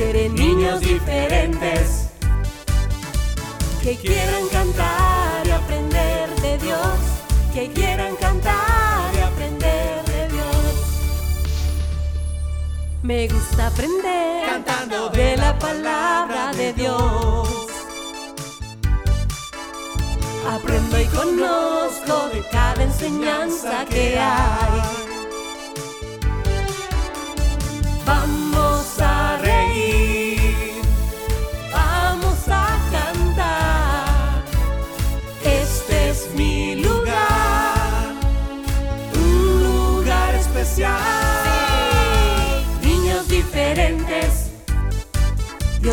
Dios quiere niños diferentes que quieran cantar y aprender de Dios, que quieran cantar y aprender de Dios. Me gusta aprender Cantando de la palabra de Dios. Aprendo y conozco de cada enseñanza que hay.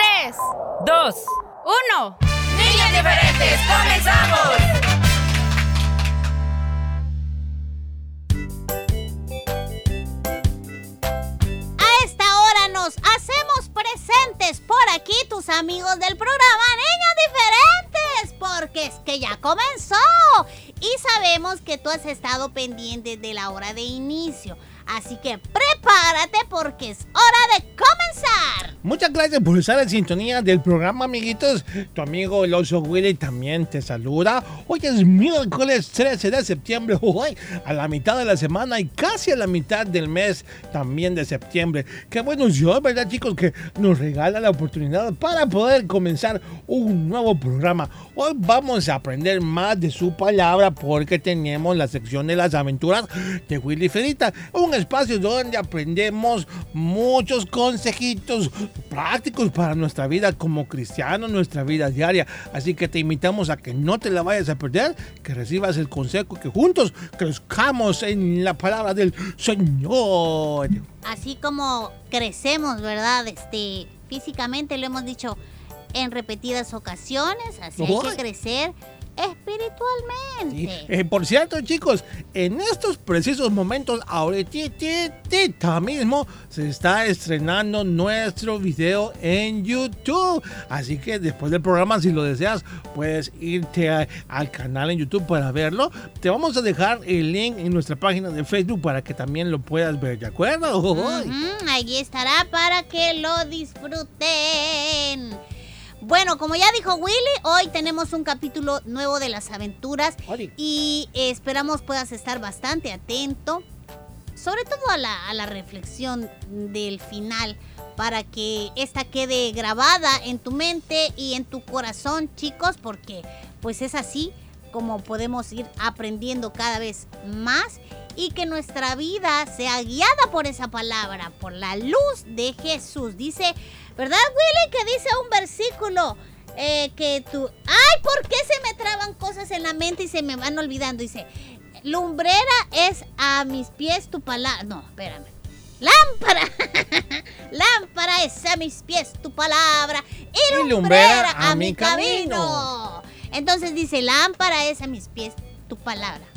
tres, dos, uno. niños diferentes, comenzamos. A esta hora nos hacemos presentes por aquí tus amigos del programa Niños Diferentes, porque es que ya comenzó y sabemos que tú has estado pendiente de la hora de inicio. Así que prepárate porque es hora de comenzar. Muchas gracias por estar en sintonía del programa, amiguitos. Tu amigo el oso Willy también te saluda. Hoy es miércoles 13 de septiembre, hoy a la mitad de la semana y casi a la mitad del mes también de septiembre. Qué buenos Dios, ¿verdad, chicos? Que nos regala la oportunidad para poder comenzar un nuevo programa. Hoy vamos a aprender más de su palabra porque tenemos la sección de las aventuras de Willy Ferita, un espacio donde aprendemos muchos consejitos prácticos para nuestra vida como cristianos, nuestra vida diaria. Así que te invitamos a que no te la vayas a perder, que recibas el consejo, que juntos crezcamos en la palabra del Señor. Así como crecemos, ¿verdad? Este, físicamente lo hemos dicho en repetidas ocasiones, así hay que crecer espiritualmente. Eh, por cierto, chicos, en estos precisos momentos, ahorita mismo se está estrenando nuestro video en YouTube. Así que después del programa, si lo deseas, puedes irte a- al canal en YouTube para verlo. Te vamos a dejar el link en nuestra página de Facebook para que también lo puedas ver, ¿de acuerdo? Ujú, allí estará para que lo disfruten. Bueno, como ya dijo Willy, hoy tenemos un capítulo nuevo de las aventuras Oli. y esperamos puedas estar bastante atento, sobre todo a la, a la reflexión del final, para que esta quede grabada en tu mente y en tu corazón, chicos, porque pues es así como podemos ir aprendiendo cada vez más y que nuestra vida sea guiada por esa palabra, por la luz de Jesús. Dice, ¿verdad, Willy? Que dice un versículo eh, que tú... ¡Ay! ¿Por qué se me traban cosas en la mente y se me van olvidando? Dice, lumbrera es a mis pies tu palabra. No, espérame. Lámpara. Lámpara es a mis pies tu palabra y lumbrera a mi camino. Entonces dice, lámpara es a mis pies tu palabra.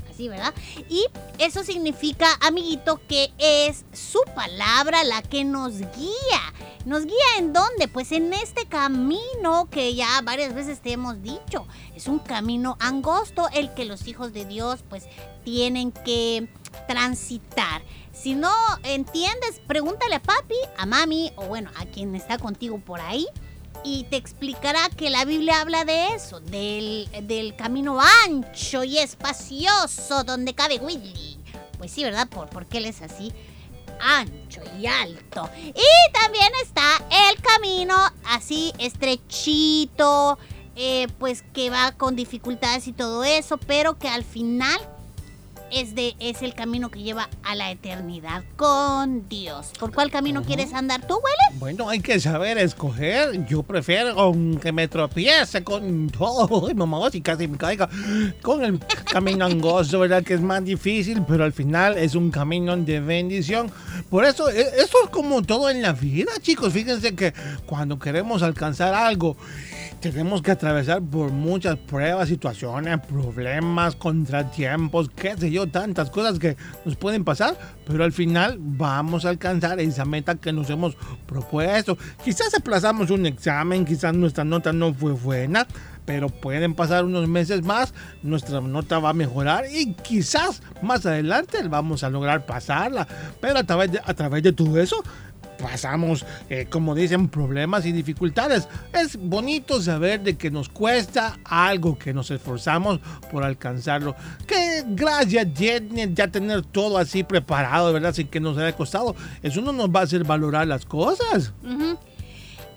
Y eso significa, amiguito, que es su palabra la que nos guía. ¿Nos guía en dónde? Pues en este camino que ya varias veces te hemos dicho. Es un camino angosto el que los hijos de Dios pues tienen que transitar. Si no entiendes, pregúntale a papi, a mami o bueno, a quien está contigo por ahí y te explicará que la Biblia habla de eso, del, del camino ancho y espacioso donde cabe Willy. Pues sí, ¿verdad? Por, porque él es así ancho y alto. Y también está el camino así estrechito, eh, pues que va con dificultades y todo eso, pero que al final es, de, es el camino que lleva a la eternidad con Dios. ¿Por cuál camino quieres andar tú, Willy? Bueno, hay que saber escoger. Yo prefiero aunque me tropiece con todo, Ay, mamá, si casi me caiga, con el camino angosto, ¿verdad? Que es más difícil, pero al final es un camino de bendición. Por eso, e- esto es como todo en la vida, chicos. Fíjense que cuando queremos alcanzar algo, tenemos que atravesar por muchas pruebas, situaciones, problemas, contratiempos, qué sé yo, tantas cosas que nos pueden pasar, pero al final vamos a alcanzar esa meta que nos hemos propuesto. Quizás aplazamos un examen, quizás nuestra nota no fue buena, pero pueden pasar unos meses más, nuestra nota va a mejorar y quizás más adelante vamos a lograr pasarla, pero a través de, a través de todo eso pasamos, eh, como dicen, problemas y dificultades. Es bonito saber de que nos cuesta algo, que nos esforzamos por alcanzarlo. Que gracias tiene ya tener todo así preparado, ¿verdad? Sin que nos haya costado. Eso no nos va a hacer valorar las cosas.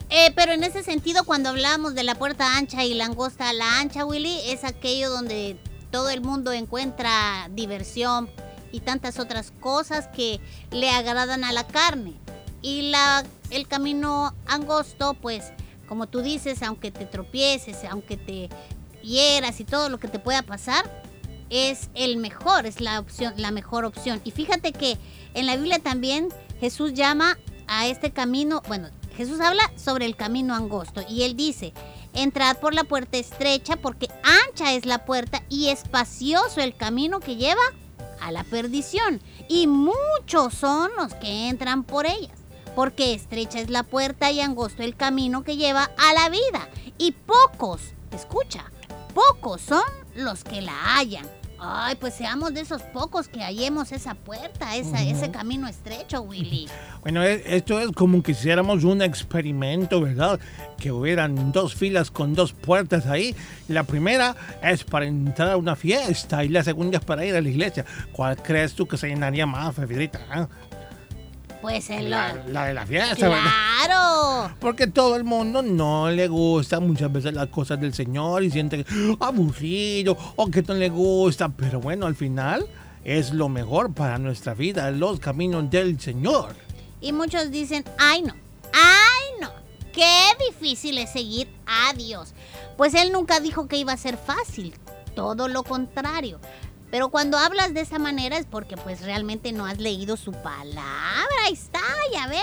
Eh, pero en ese sentido, cuando hablamos de la puerta ancha y la angosta, la ancha, Willy, es aquello donde todo el mundo encuentra diversión y tantas otras cosas que le agradan a la carne. Y la, el camino angosto, pues, como tú dices, aunque te tropieces, aunque te hieras y todo lo que te pueda pasar, es el mejor, es la opción, la mejor opción. Y fíjate que en la Biblia también Jesús llama a este camino, bueno, Jesús habla sobre el camino angosto y él dice, entrad por la puerta estrecha porque ancha es la puerta y espacioso el camino que lleva a la perdición y muchos son los que entran por ellas. Porque estrecha es la puerta y angosto el camino que lleva a la vida. Y pocos, escucha, pocos son los que la hallan. Ay, pues seamos de esos pocos que hallemos esa puerta, esa, ese camino estrecho, Willy. Bueno, e- esto es como que hiciéramos un experimento, ¿verdad? Que hubieran dos filas con dos puertas ahí. La primera es para entrar a una fiesta y la segunda es para ir a la iglesia. ¿Cuál crees tú que se llenaría más, Fefidita? ah? Pues en La, lo... la de la fiesta, ¿verdad? ¡Claro! Porque todo el mundo no le gusta muchas veces las cosas del Señor y siente que aburrido o que no le gusta. Pero bueno, al final es lo mejor para nuestra vida, los caminos del Señor. Y muchos dicen, ay no, ay no, qué difícil es seguir a Dios. Pues Él nunca dijo que iba a ser fácil, todo lo contrario. Pero cuando hablas de esa manera es porque pues realmente no has leído su palabra. Ahí está, ya ven.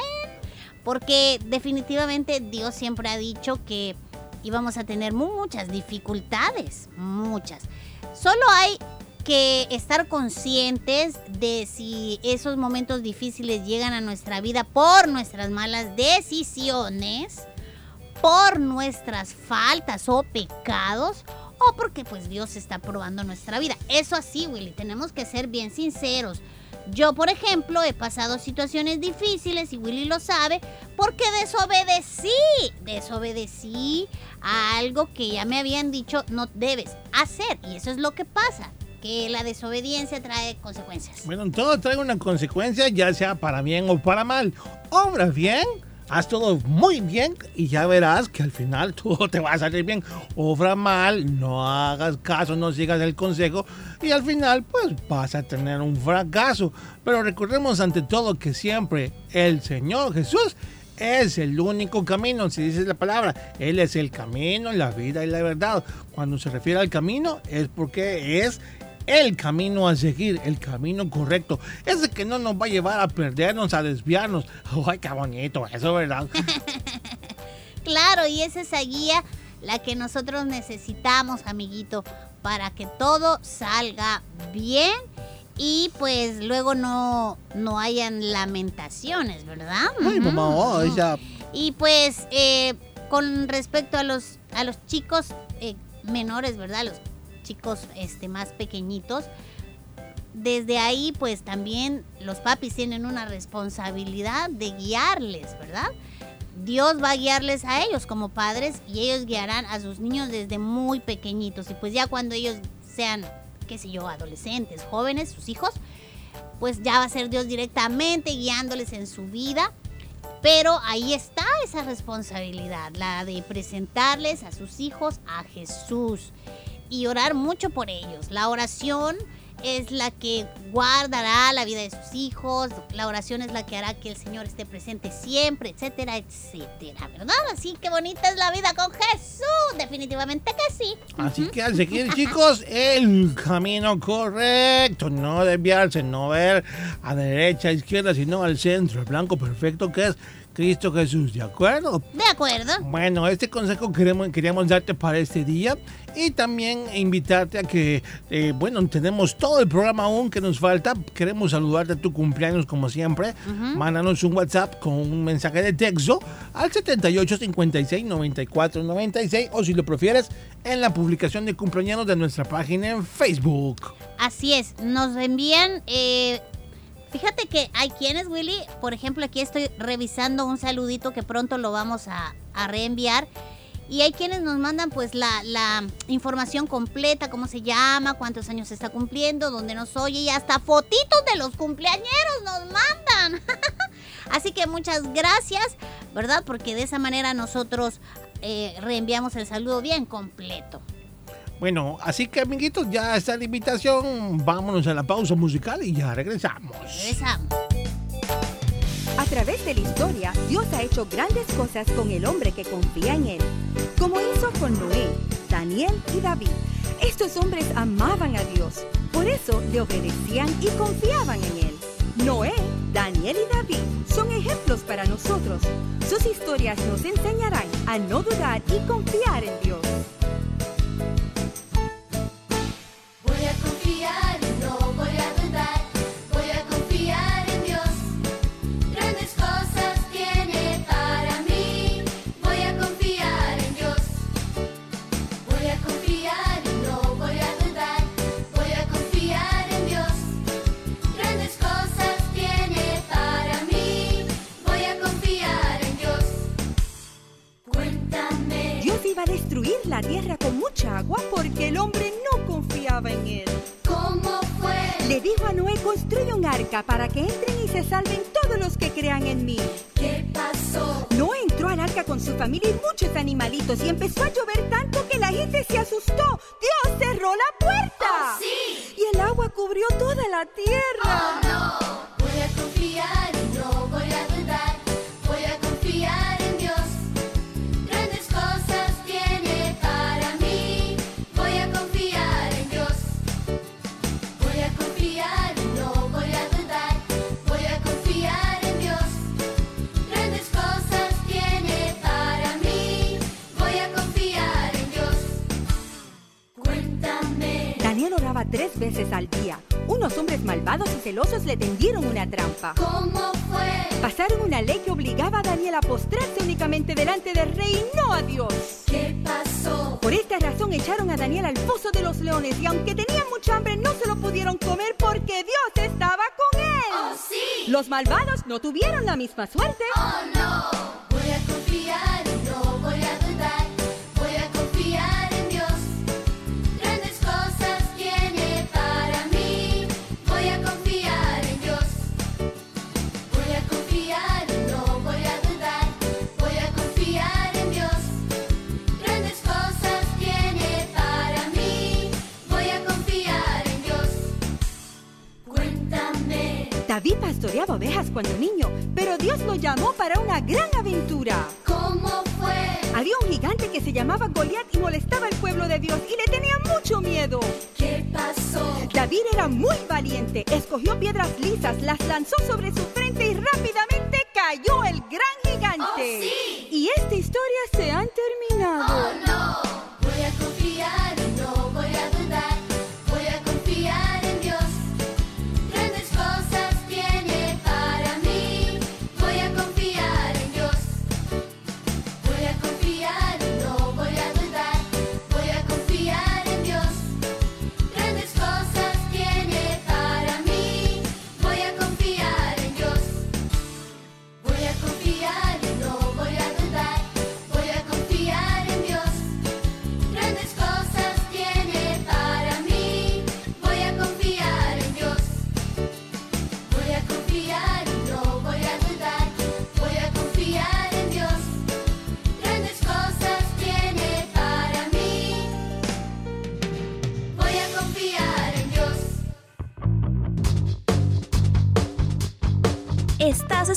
Porque definitivamente Dios siempre ha dicho que íbamos a tener muchas dificultades, muchas. Solo hay que estar conscientes de si esos momentos difíciles llegan a nuestra vida por nuestras malas decisiones, por nuestras faltas o pecados o porque pues Dios está probando nuestra vida. Eso así, Willy, tenemos que ser bien sinceros. Yo, por ejemplo, he pasado situaciones difíciles y Willy lo sabe porque desobedecí, desobedecí a algo que ya me habían dicho no debes hacer y eso es lo que pasa, que la desobediencia trae consecuencias. Bueno, todo trae una consecuencia, ya sea para bien o para mal. Obra bien, haz todo muy bien y ya verás que al final todo te va a salir bien. Obra mal, no hagas caso, no sigas el consejo y al final pues vas a tener un fracaso. Pero recordemos ante todo que siempre el Señor Jesús es el único camino, si dices la palabra, Él es el camino, la vida y la verdad. Cuando se refiere al camino es porque es el camino a seguir, el camino correcto. Ese que no nos va a llevar a perdernos, a desviarnos. ¡Ay, qué bonito eso, ¿verdad? Claro, y es esa guía la que nosotros necesitamos, amiguito, para que todo salga bien y pues luego no, no hayan lamentaciones, ¿verdad? Ay, mamá, ya. Y pues eh, con respecto a los, a los chicos eh, menores, ¿verdad? Los chicos este, más pequeñitos, desde ahí pues también los papis tienen una responsabilidad de guiarles, ¿verdad? Dios va a guiarles a ellos como padres y ellos guiarán a sus niños desde muy pequeñitos. Y pues ya cuando ellos sean, qué sé yo, adolescentes, jóvenes, sus hijos, pues ya va a ser Dios directamente guiándoles en su vida. Pero ahí está esa responsabilidad, la de presentarles a sus hijos a Jesús y orar mucho por ellos. La oración es la que guardará la vida de sus hijos, la oración es la que hará que el Señor esté presente siempre, etcétera, etcétera, ¿verdad? Así que bonita es la vida con Jesús, definitivamente que sí. Así que al seguir, chicos, el camino correcto, no desviarse, no ver a derecha, a izquierda, sino al centro, el blanco perfecto que es Cristo Jesús, ¿de acuerdo? De acuerdo. Bueno, este consejo queremos, queríamos darte para este día y también invitarte a que, eh, bueno, tenemos todo el programa aún que nos falta. Queremos saludarte a tu cumpleaños como siempre. Mándanos un WhatsApp con un mensaje de texto al 78 56 94 96 o si lo prefieres en la publicación de cumpleaños de nuestra página en Facebook. Así es, nos envían... Eh, Que hay quienes, Willy, por ejemplo, aquí estoy revisando un saludito que pronto lo vamos a, reenviar. Y hay quienes nos mandan pues la, información completa, cómo se llama, cuántos años está cumpliendo, dónde nos oye y hasta fotitos de los cumpleañeros nos mandan. Así que muchas gracias, ¿verdad? Porque de esa manera nosotros eh, reenviamos el saludo bien completo. Bueno, así que amiguitos, ya está la invitación. Vámonos a la pausa musical y ya regresamos. Regresamos. A través de la historia, Dios ha hecho grandes cosas con el hombre que confía en Él, como hizo con Noé, Daniel y David. Estos hombres amaban a Dios, por eso le obedecían y confiaban en Él. Noé, Daniel y David son ejemplos para nosotros. Sus historias nos enseñarán a no dudar y confiar en Dios. Sophia. La tierra con mucha agua porque el hombre no confiaba en él. ¿Cómo fue? Le dijo a Noé, construye un arca para que entren y se salven todos los que crean en mí. ¿Qué pasó? Noé entró al arca con su familia y muchos animalitos y empezó a llover tanto que la gente se asustó. Dios cerró la puerta. Oh, sí. Y el agua cubrió toda la tierra. Oh, no. Voy a confiar no voy a tres veces al día. Unos hombres malvados y celosos le tendieron una trampa. ¿Cómo fue? Pasaron una ley que obligaba a Daniel a postrarse únicamente delante del rey y no a Dios. ¿Qué pasó? Por esta razón echaron a Daniel al foso de los leones y aunque tenían mucha hambre no se lo pudieron comer porque Dios estaba con él. ¡Oh, sí! Los malvados no tuvieron la misma suerte. ¡Oh, no! Voy a confiar David pastoreaba ovejas cuando niño, pero Dios lo llamó para una gran aventura. ¿Cómo fue? Había un gigante que se llamaba Goliat y molestaba al pueblo de Dios y le tenía mucho miedo. ¿Qué pasó? David era muy valiente, escogió piedras lisas, las lanzó sobre su frente y rápidamente cayó el gran gigante. ¡Oh, sí! Y esta historia se ha terminado. Oh no,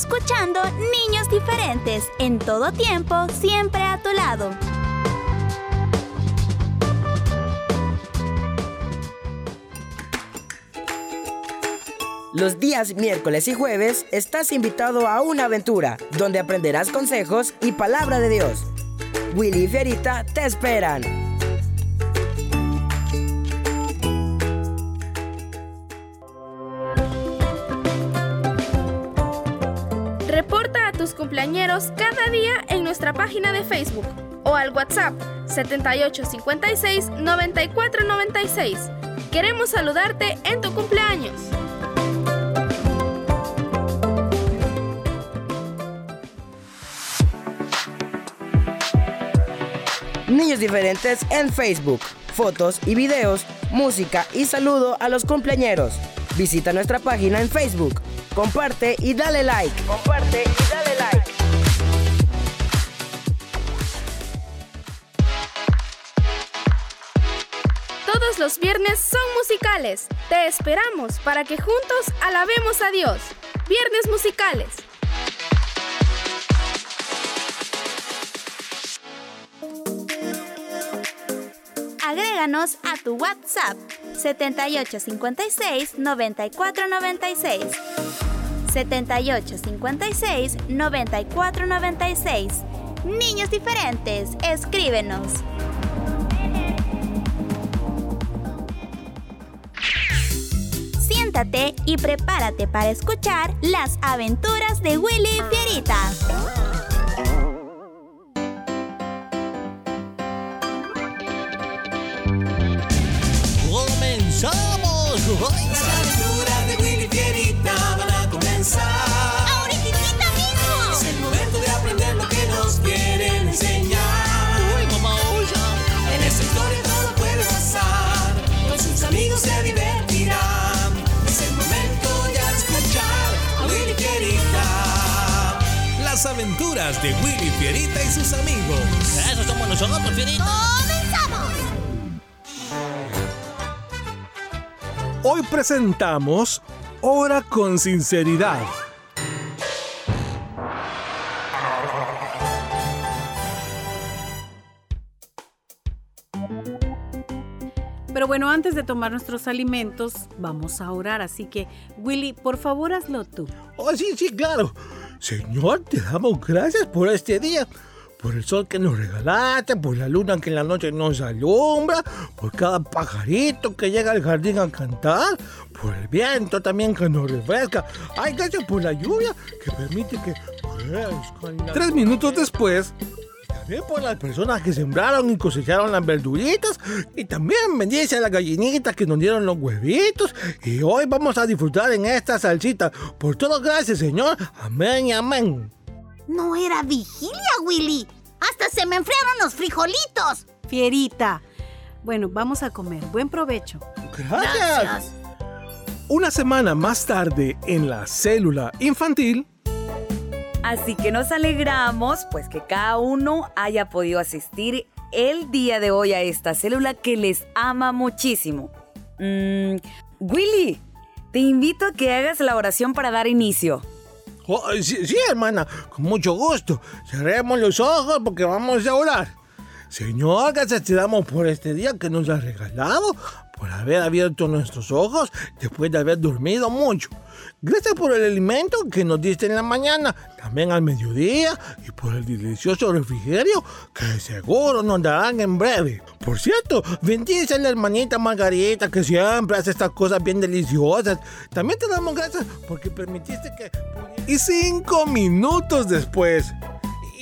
escuchando Niños Diferentes, en todo tiempo, siempre a tu lado. Los días miércoles y jueves estás invitado a una aventura donde aprenderás consejos y palabra de Dios. Willy y Fierita te esperan. Cumpleañeros cada día en nuestra página de Facebook o al WhatsApp 7856 9496. Queremos saludarte en tu cumpleaños. Niños diferentes en Facebook. Fotos y videos, música y saludo a los cumpleañeros. Visita nuestra página en Facebook. Comparte y dale like. Comparte y dale Los viernes son musicales. Te esperamos para que juntos alabemos a Dios. Viernes musicales. Agréganos a tu WhatsApp 7856 9496. 7856 9496. Niños diferentes, escríbenos. Y prepárate para escuchar las aventuras de Willy Fierita. ¡Comenzamos! Aventuras de Willy Fierita y sus amigos. Eso somos nosotros, Fierita. ¡Comenzamos! Hoy presentamos Ora con sinceridad. Pero bueno, antes de tomar nuestros alimentos, vamos a orar. Así que, Willy, por favor, hazlo tú. Oh, sí, sí, claro. Señor, te damos gracias por este día. Por el sol que nos regalaste, por la luna que en la noche nos alumbra, por cada pajarito que llega al jardín a cantar, por el viento también que nos refresca. Ay, gracias por la lluvia que permite que crezcan las Tres minutos después, También por las personas que sembraron y cosecharon las verduritas. Y también bendice a las gallinitas que nos dieron los huevitos. Y hoy vamos a disfrutar en esta salsita. Por todo, gracias, Señor. Amén y amén. No era vigilia, Willy. Hasta se me enfriaron los frijolitos. Fierita. Bueno, vamos a comer. Buen provecho. Gracias. una semana más tarde en la célula infantil, Así que nos alegramos, pues que cada uno haya podido asistir el día de hoy a esta célula que les ama muchísimo. Mm, Willy, te invito a que hagas la oración para dar inicio. Sí, sí, hermana, con mucho gusto. Cerremos los ojos porque vamos a orar. Señor, gracias te damos por este día que nos has regalado, por haber abierto nuestros ojos después de haber dormido mucho. Gracias por el alimento que nos diste en la mañana, también al mediodía y por el delicioso refrigerio que seguro nos darán en breve. Por cierto, bendice a la hermanita Margarita que siempre hace estas cosas bien deliciosas. También te damos gracias porque permitiste que... y cinco minutos después,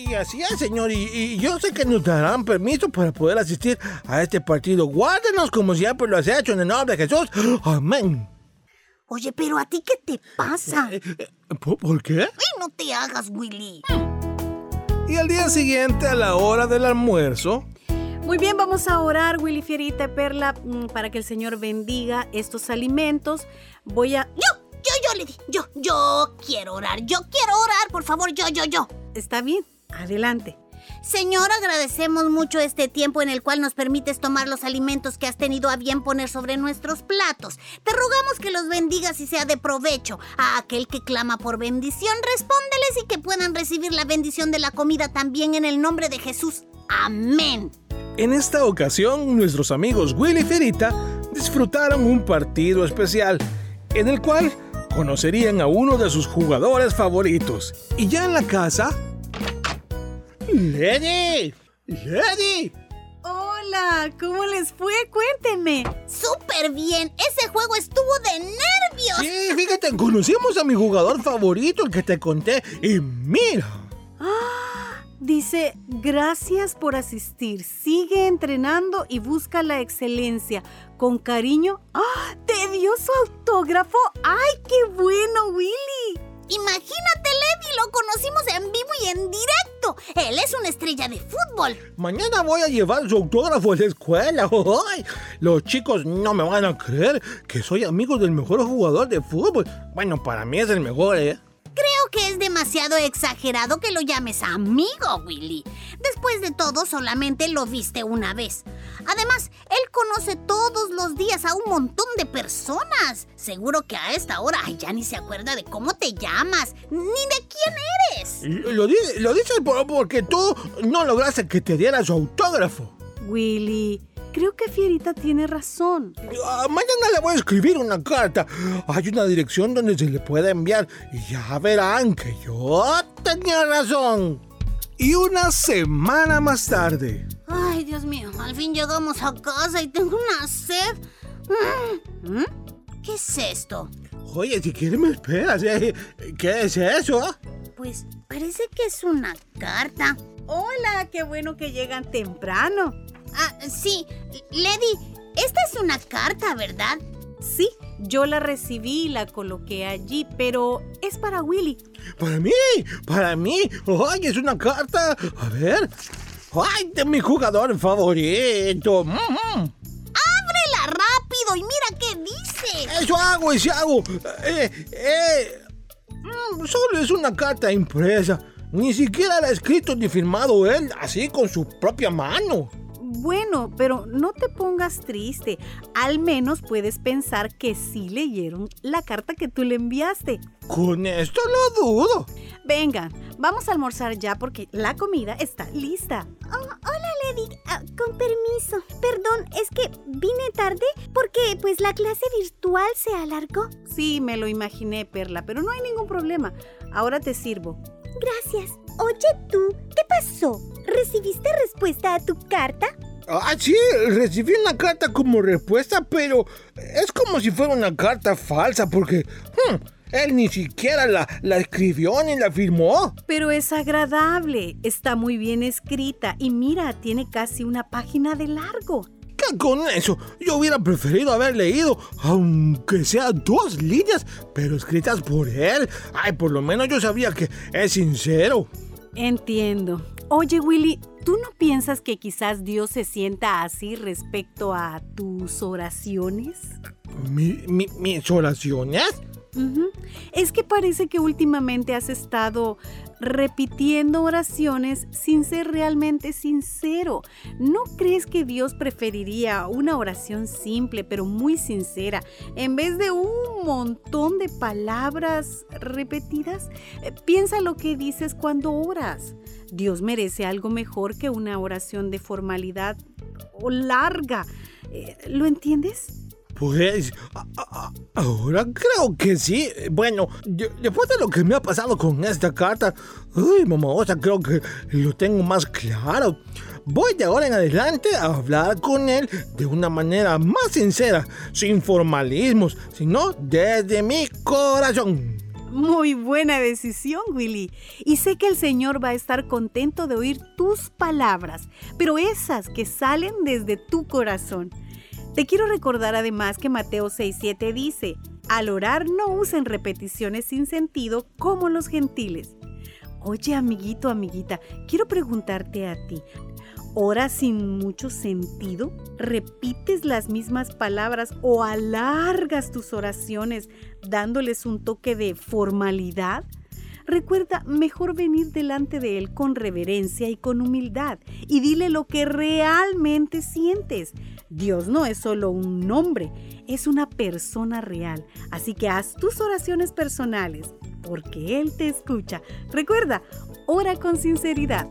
Y así es, señor. Y, y yo sé que nos darán permiso para poder asistir a este partido. Guárdenos como siempre lo has hecho en el nombre de Jesús. Amén. Oye, pero a ti qué te pasa? ¿Por, por qué? Ay, no te hagas, Willy. y al día siguiente a la hora del almuerzo, Muy bien, vamos a orar, Willy Fierita Perla, mm, para que el Señor bendiga estos alimentos. Voy a... Yo, yo, yo le di. Yo, yo quiero orar. Yo quiero orar, por favor. Yo, yo, yo. Está bien, adelante. Señor, agradecemos mucho este tiempo en el cual nos permites tomar los alimentos que has tenido a bien poner sobre nuestros platos. Te rogamos que los bendigas y sea de provecho. A aquel que clama por bendición, respóndeles y que puedan recibir la bendición de la comida también en el nombre de Jesús. Amén. En esta ocasión, nuestros amigos Willy y Ferita disfrutaron un partido especial en el cual conocerían a uno de sus jugadores favoritos. Y ya en la casa... ¡Lady! ¡Lady! Hola, ¿cómo les fue? Cuéntenme. ¡Súper bien! Ese juego estuvo de nervios. Sí, fíjate, conocimos a mi jugador favorito, el que te conté. Y mira. ¡Ah! Dice, gracias por asistir, sigue entrenando y busca la excelencia. Con cariño, ¡ah! ¿Te dio su autógrafo? ¡Ay, qué bueno, Willy! Imagínate, Levi, lo conocimos en vivo y en directo. Él es una estrella de fútbol. Mañana voy a llevar su autógrafo a la escuela. Los chicos no me van a creer que soy amigo del mejor jugador de fútbol. Bueno, para mí es el mejor, ¿eh? Creo que es demasiado exagerado que lo llames amigo, Willy. Después de todo, solamente lo viste una vez. Además, él conoce todos los días a un montón de personas. Seguro que a esta hora ay, ya ni se acuerda de cómo te llamas, ni de quién eres. Lo, lo dices por, porque tú no lograste que te diera su autógrafo. Willy, Creo que Fierita tiene razón. Ah, mañana le voy a escribir una carta. Hay una dirección donde se le puede enviar y ya verán que yo tenía razón. Y una semana más tarde. Ay, Dios mío, al fin llegamos a casa y tengo una sed. Mm, ¿Mm? ¿Qué es esto? Oye, si quieres me esperas. ¿eh? ¿Qué es eso? Pues parece que es una carta. Hola, qué bueno que llegan temprano. Ah, sí. Lady, esta es una carta, ¿verdad? Sí, yo la recibí y la coloqué allí, pero es para Willy. ¿Para mí? ¿Para mí? ¡Ay, es una carta! A ver. ¡Ay, de mi jugador favorito! Mm ¡Ábrela rápido y mira qué dice! Eso hago, eso hago. Eh, eh, mm, solo es una carta impresa. Ni siquiera la ha escrito ni firmado él, así con su propia mano. Bueno, pero no te pongas triste. Al menos puedes pensar que sí leyeron la carta que tú le enviaste. Con esto lo dudo. Venga, vamos a almorzar ya porque la comida está lista. Oh, hola, Lady. Ah, con permiso. Perdón, es que vine tarde porque pues la clase virtual se alargó. Sí, me lo imaginé, Perla, pero no hay ningún problema. Ahora te sirvo. Gracias. Oye tú, ¿qué pasó? ¿Recibiste respuesta a tu carta? Ah, sí, recibí una carta como respuesta, pero es como si fuera una carta falsa porque hmm, él ni siquiera la, la escribió ni la firmó. Pero es agradable, está muy bien escrita y mira, tiene casi una página de largo. ¿Qué con eso? Yo hubiera preferido haber leído, aunque sea dos líneas, pero escritas por él. Ay, por lo menos yo sabía que es sincero. Entiendo. Oye, Willy, ¿tú no piensas que quizás Dios se sienta así respecto a tus oraciones? ¿Mi, mi, mis oraciones? Es que parece que últimamente has estado repitiendo oraciones sin ser realmente sincero. ¿No crees que Dios preferiría una oración simple pero muy sincera en vez de un montón de palabras repetidas? Eh, piensa lo que dices cuando oras. Dios merece algo mejor que una oración de formalidad o larga. Eh, ¿Lo entiendes? Pues ahora creo que sí. Bueno, después de lo que me ha pasado con esta carta, uy, sea, creo que lo tengo más claro. Voy de ahora en adelante a hablar con él de una manera más sincera, sin formalismos, sino desde mi corazón. Muy buena decisión, Willy. Y sé que el Señor va a estar contento de oír tus palabras, pero esas que salen desde tu corazón. Te quiero recordar además que Mateo 6.7 dice, al orar no usen repeticiones sin sentido como los gentiles. Oye, amiguito, amiguita, quiero preguntarte a ti, ¿oras sin mucho sentido? ¿Repites las mismas palabras o alargas tus oraciones dándoles un toque de formalidad? Recuerda mejor venir delante de Él con reverencia y con humildad y dile lo que realmente sientes. Dios no es solo un nombre, es una persona real. Así que haz tus oraciones personales porque Él te escucha. Recuerda, ora con sinceridad.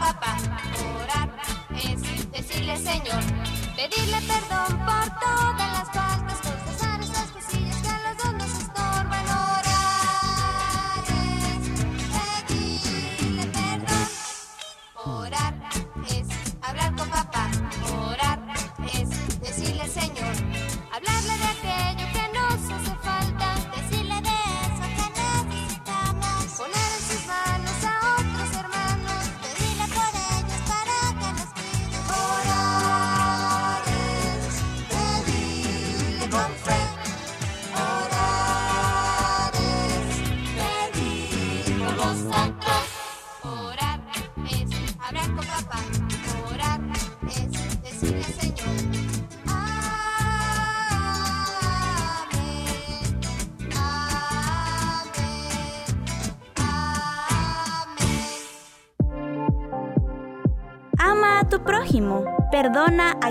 Papá.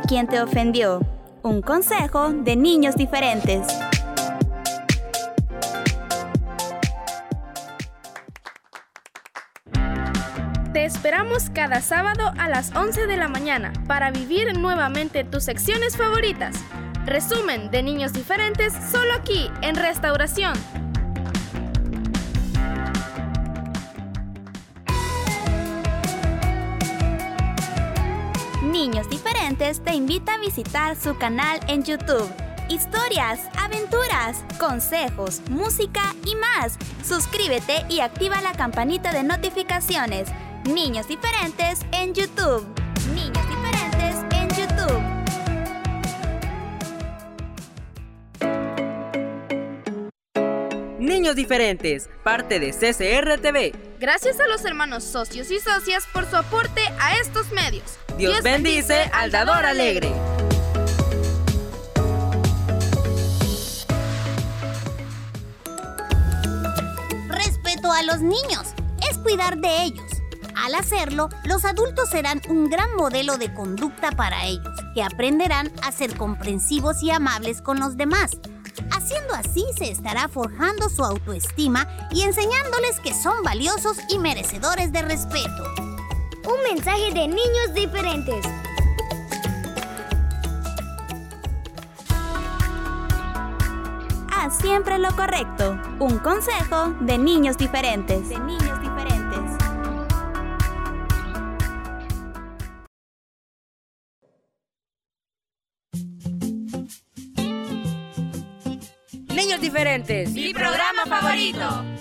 Quien te ofendió. Un consejo de niños diferentes. Te esperamos cada sábado a las 11 de la mañana para vivir nuevamente tus secciones favoritas. Resumen de niños diferentes solo aquí en Restauración. Niños Diferentes te invita a visitar su canal en YouTube. Historias, aventuras, consejos, música y más. Suscríbete y activa la campanita de notificaciones. Niños Diferentes en YouTube. Niños Diferentes en YouTube. Niños diferentes, parte de CCR TV. Gracias a los hermanos socios y socias por su aporte a estos medios. Dios, bendice al dador alegre. Respeto a los niños es cuidar de ellos. Al hacerlo, los adultos serán un gran modelo de conducta para ellos, que aprenderán a ser comprensivos y amables con los demás. Haciendo así se estará forjando su autoestima y enseñándoles que son valiosos y merecedores de respeto. Un mensaje de niños diferentes. Haz siempre lo correcto. Un consejo de niños diferentes. De niños diferentes. Niños diferentes. Mi programa favorito.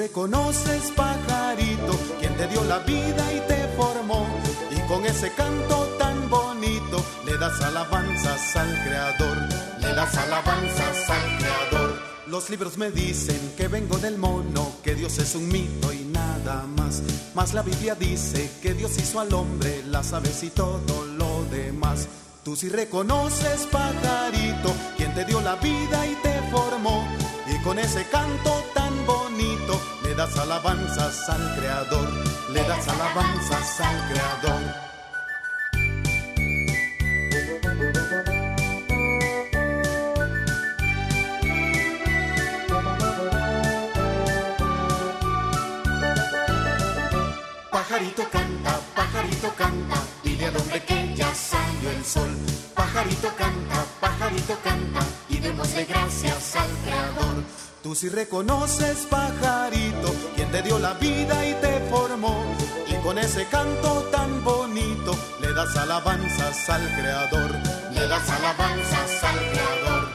Reconoces, pajarito, quien te dio la vida y te formó. Y con ese canto tan bonito le das alabanzas al Creador. Le das alabanzas al Creador. Los libros me dicen que vengo del mono, que Dios es un mito y nada más. Mas la Biblia dice que Dios hizo al hombre, las aves y todo lo demás. Tú si reconoces, pajarito, quien te dio la vida y te formó. Y con ese canto tan le das alabanzas al Creador, le das alabanzas al Creador. Tú si reconoces, pajarito, quien te dio la vida y te formó. Y con ese canto tan bonito le das alabanzas al Creador, Le das alabanzas al Creador.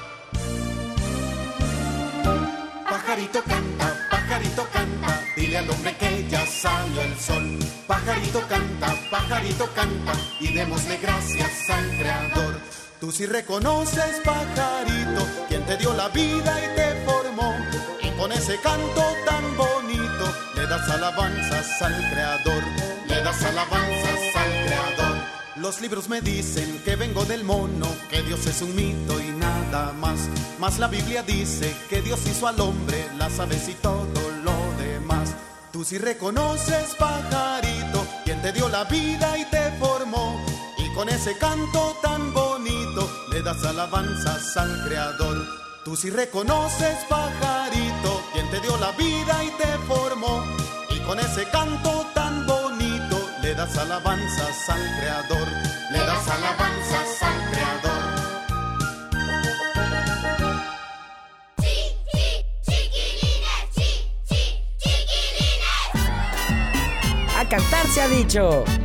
Pajarito canta, pajarito canta, dile al hombre que ya salió el sol. Pajarito canta, pajarito canta, y démosle gracias al Creador. Tú si reconoces, pajarito, quien te dio la vida y te formó. Con ese canto tan bonito le das alabanzas al Creador, Le das alabanzas al Creador. Los libros me dicen que vengo del mono, que Dios es un mito y nada más. Mas la Biblia dice que Dios hizo al hombre, las aves y todo lo demás. Tú si reconoces, pajarito, quien te dio la vida y te formó. Y con ese canto tan bonito le das alabanzas al Creador. Tú si reconoces, pajarito, te dio la vida y te formó. Y con ese canto tan bonito le das alabanzas al Creador. Le das alabanzas al Creador. A cantar se ha dicho.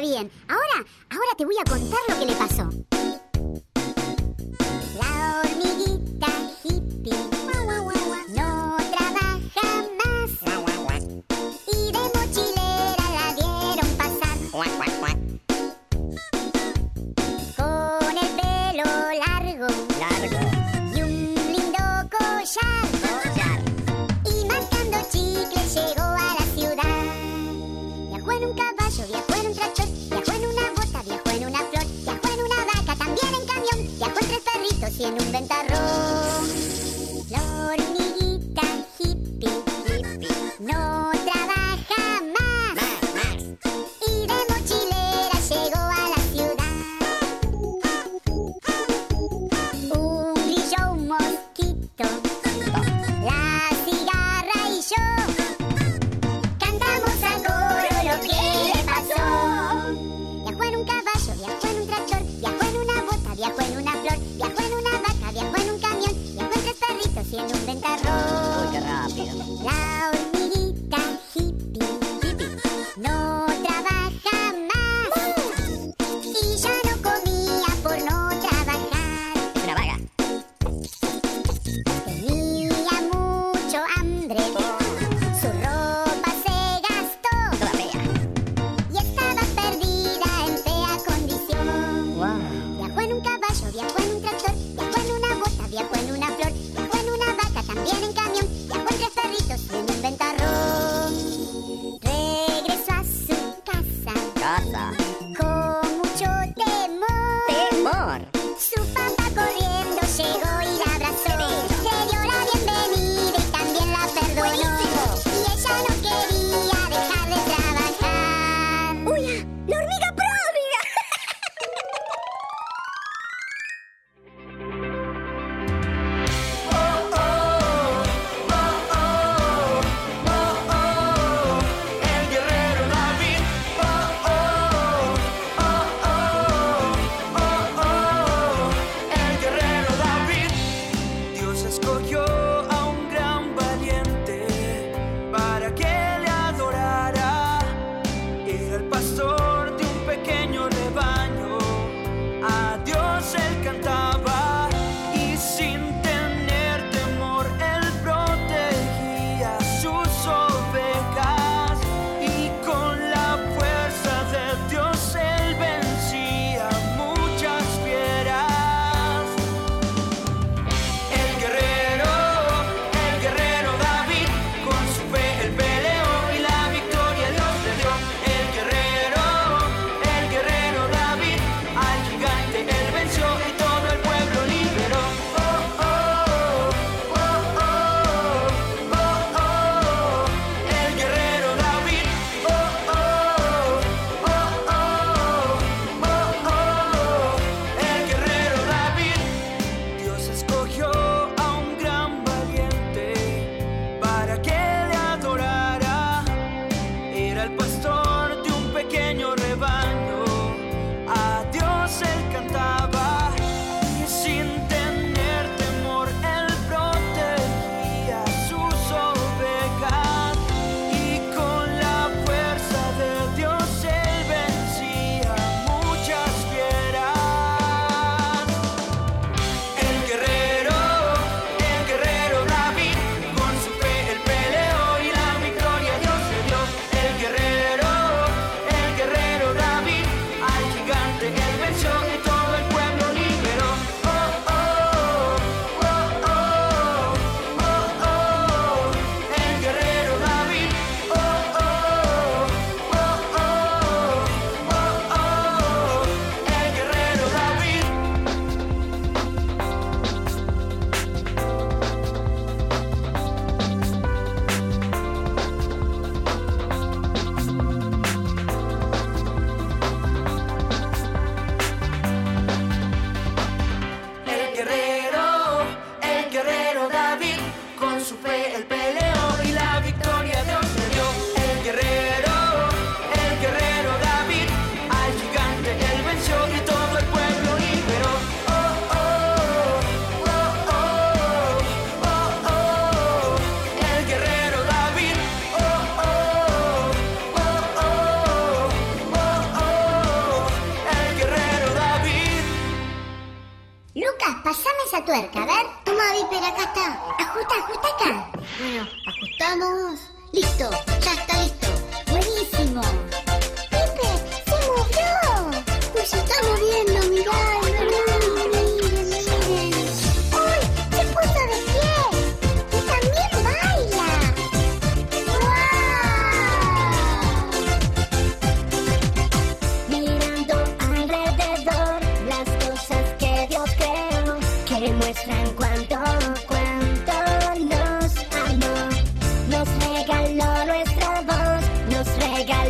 Bien. Ahora, ahora te voy a contar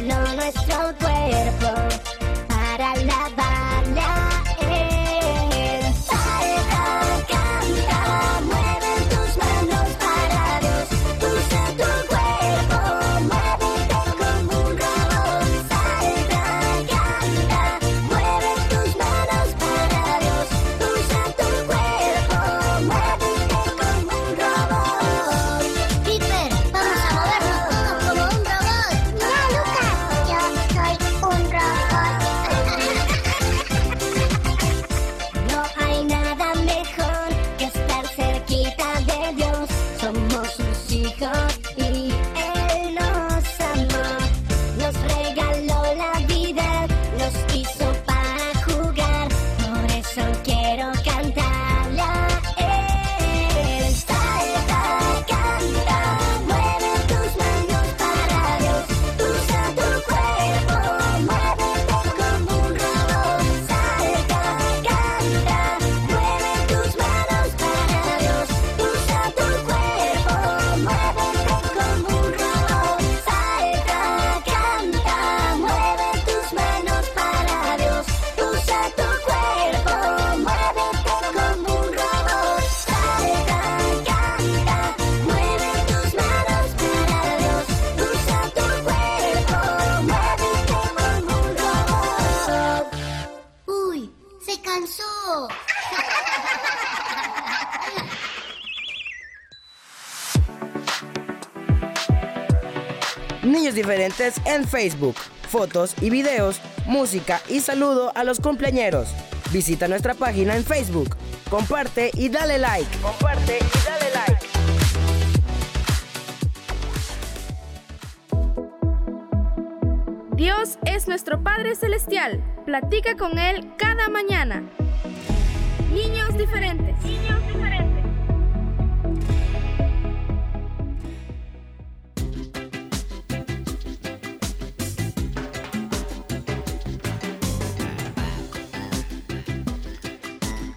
burn on my throat. Niños diferentes en Facebook. Fotos y videos, música y saludo a los cumpleañeros. Visita nuestra página en Facebook. Comparte y dale like. Comparte y dale like. Dios es nuestro Padre Celestial. Platica con Él cada mañana. Niños diferentes. Niños diferentes.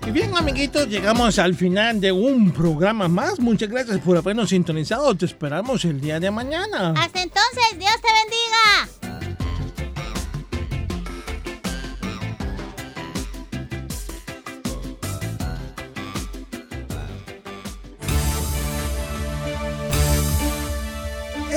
Y bien, amiguitos, llegamos al final de un programa más. Muchas gracias por habernos sintonizado. Te esperamos el día de mañana. Hasta entonces, Dios te bendiga.